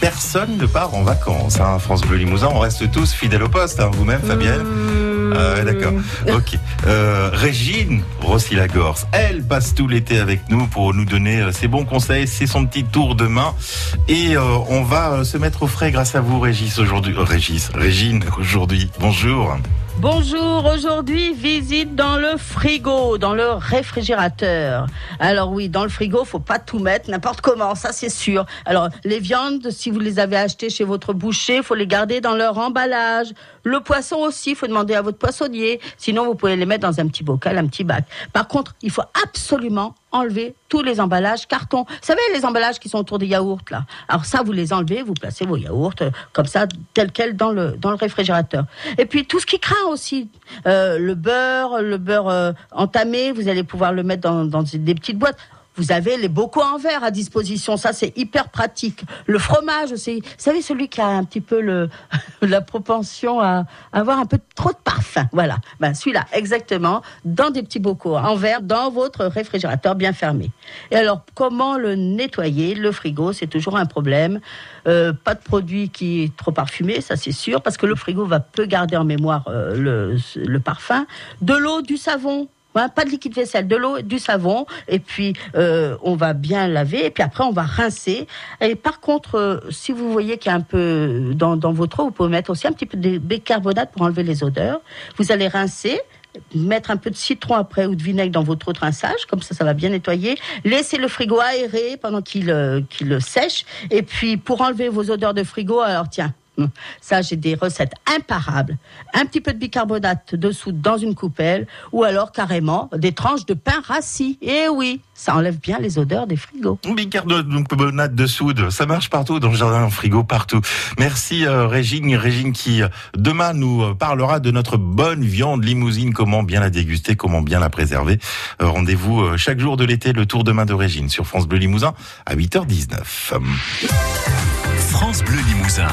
personne ne part en vacances. Hein. France Bleu Limousin, on reste tous fidèles au poste. Hein. Vous-même, Fabienne Mmh. ouais, d'accord. Ok. Euh, Régine Rossi-Lagorce, elle passe tout l'été avec nous pour nous donner euh, ses bons conseils. C'est son petit tour de main. Et euh, on va euh, se mettre au frais grâce à vous, Régis, aujourd'hui. euh, Régis, Régine, aujourd'hui. Bonjour. Bonjour, aujourd'hui visite dans le frigo, dans le réfrigérateur. Alors oui, dans le frigo, faut pas tout mettre n'importe comment, ça c'est sûr. Alors les viandes, si vous les avez achetées chez votre boucher, faut les garder dans leur emballage. Le poisson aussi, faut demander à votre poissonnier. Sinon, vous pouvez les mettre dans un petit bocal, un petit bac. Par contre, il faut absolument enlever tous les emballages carton. Vous savez, les emballages qui sont autour des yaourts, là. Alors ça, vous les enlevez, vous placez vos yaourts euh, comme ça, tel quel dans le, dans le réfrigérateur. Et puis, tout ce qui craint aussi. Euh, le beurre, le beurre euh, entamé, vous allez pouvoir le mettre dans, dans des petites boîtes. Vous avez les bocaux en verre à disposition, ça c'est hyper pratique. Le fromage aussi, vous savez celui qui a un petit peu la propension à avoir un peu trop de parfum, voilà. Ben celui-là exactement dans des petits bocaux en verre dans votre réfrigérateur bien fermé. Et alors comment le nettoyer Le frigo c'est toujours un problème. Euh, pas de produit qui est trop parfumé, ça c'est sûr, parce que le frigo va peu garder en mémoire euh, le parfum. De l'eau, du savon, Pas de liquide vaisselle, de l'eau, du savon, et puis euh, on va bien laver, et puis après on va rincer. Et par contre, euh, si vous voyez qu'il y a un peu dans, dans votre eau, vous pouvez mettre aussi un petit peu de bicarbonate pour enlever les odeurs. Vous allez rincer mettre un peu de citron après ou de vinaigre dans votre de rinçage, comme ça, ça va bien nettoyer. Laissez le frigo aéré pendant qu'il euh, qu'il sèche. Et puis, pour enlever vos odeurs de frigo, alors tiens, ça, j'ai des recettes imparables. Un petit peu de bicarbonate dessous dans une coupelle, ou alors carrément des tranches de pain rassis. Et oui, ça enlève bien les odeurs des frigos. Bicarbonate de soude, ça marche partout dans le jardin, en frigo, partout. Merci euh, Régine, Régine qui euh, demain nous euh, parlera de notre bonne viande limousine, comment bien la déguster, comment bien la préserver. Euh, Rendez-vous euh, chaque jour de l'été, le tour de main de Régine sur France Bleu Limousin à 8h19. France Bleu Limousin.